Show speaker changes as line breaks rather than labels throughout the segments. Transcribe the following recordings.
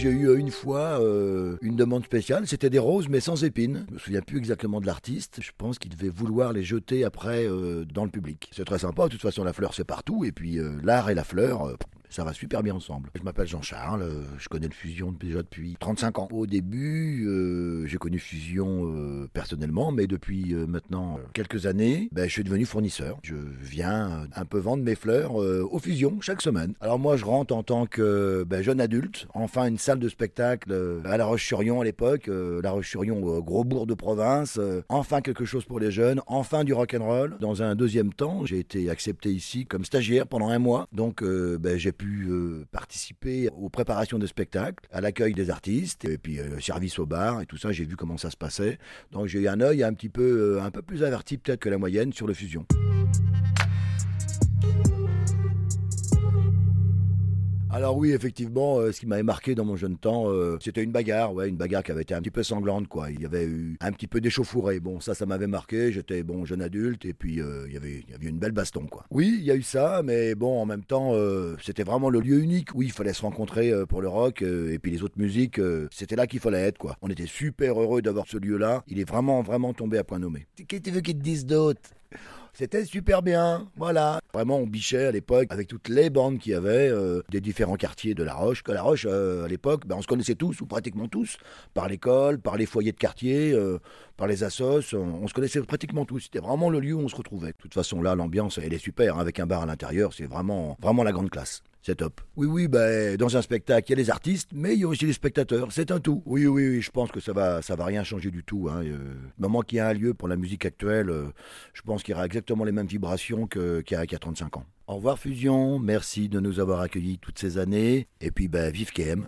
J'ai eu euh, une fois euh, une demande spéciale. C'était des roses, mais sans épines. Je me souviens plus exactement de l'artiste. Je pense qu'il devait vouloir les jeter après euh, dans le public. C'est très sympa. De toute façon, la fleur, c'est partout. Et puis, l'art et la fleur, ça va super bien ensemble. Je m'appelle Jean-Charles, euh, je connais le Fusion déjà depuis 35 ans. Au début, euh, j'ai connu Fusion euh, personnellement, mais depuis maintenant quelques années, ben, je suis devenu fournisseur. Je viens un peu vendre mes fleurs euh, au Fusion chaque semaine. Alors moi, je rentre en tant que ben, jeune adulte, enfin une salle de spectacle à La Roche-sur-Yon à l'époque, La Roche-sur-Yon, gros bourg de province, enfin quelque chose pour les jeunes, enfin du rock'n'roll. Dans un deuxième temps, j'ai été accepté ici comme stagiaire pendant un mois, donc ben, j'ai pu euh, participer aux préparations de spectacles, à l'accueil des artistes, et puis euh, service au bar et tout ça, j'ai vu comment ça se passait. Donc j'ai eu un œil un petit peu, euh, un peu plus averti peut-être que la moyenne sur le fusion. Alors oui, effectivement, euh, ce qui m'avait marqué dans mon jeune temps, euh, c'était une bagarre, ouais, une bagarre qui avait été un petit peu sanglante, quoi. Il y avait eu un petit peu d'échauffourée. Bon, ça, ça m'avait marqué. J'étais bon jeune adulte et puis euh, il y avait, il y avait une belle baston, quoi. Oui, il y a eu ça, mais bon, en même temps, c'était vraiment le lieu unique où il fallait se rencontrer pour le rock et puis les autres musiques. c'était là qu'il fallait être, quoi. On était super heureux d'avoir ce lieu-là. Il est vraiment, vraiment tombé à point nommé. Qu'est-ce que tu veux qu'ils te disent d'autre? C'était super bien, voilà. Vraiment, on bichait à l'époque avec toutes les bandes qu'il y avait euh, des différents quartiers de La Roche. Que La Roche, euh, à l'époque, ben, on se connaissait tous, ou pratiquement tous, par l'école, par les foyers de quartier, euh, par les assos. On, se connaissait pratiquement tous. C'était vraiment le lieu où on se retrouvait. De toute façon, là, l'ambiance, elle est super, hein, avec un bar à l'intérieur. C'est vraiment, vraiment la grande classe. C'est top. Oui, oui, ben, dans un spectacle, il y a les artistes, mais il y a aussi les spectateurs. C'est un tout. Oui, oui, oui, je pense que ça va, ça va rien changer du tout. Hein. Euh, moment qu'il y a un lieu pour la musique actuelle, euh, je pense qu'il y aura exactement les mêmes vibrations qu'il y a qu'il y a 35 ans. Au revoir Fusion, merci de nous avoir accueillis toutes ces années. Et puis, ben, vive KM.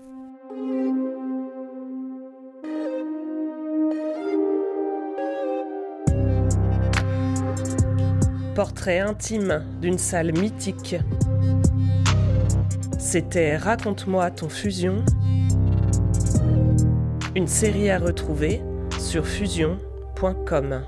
Portrait intime d'une salle mythique. C'était Raconte-moi ton fusion. Une série à retrouver sur fusion.com.